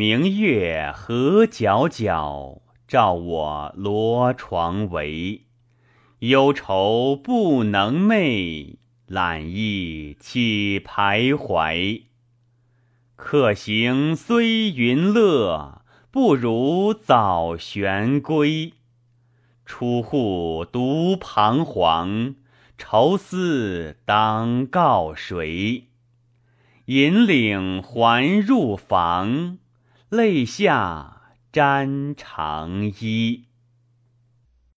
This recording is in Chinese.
明月何皎皎，照我罗床围。忧愁不能寐，懒意起徘徊。客行虽云乐，不如早旋归。出户独彷徨，愁思当告谁？引领还入房，泪下沾长衣。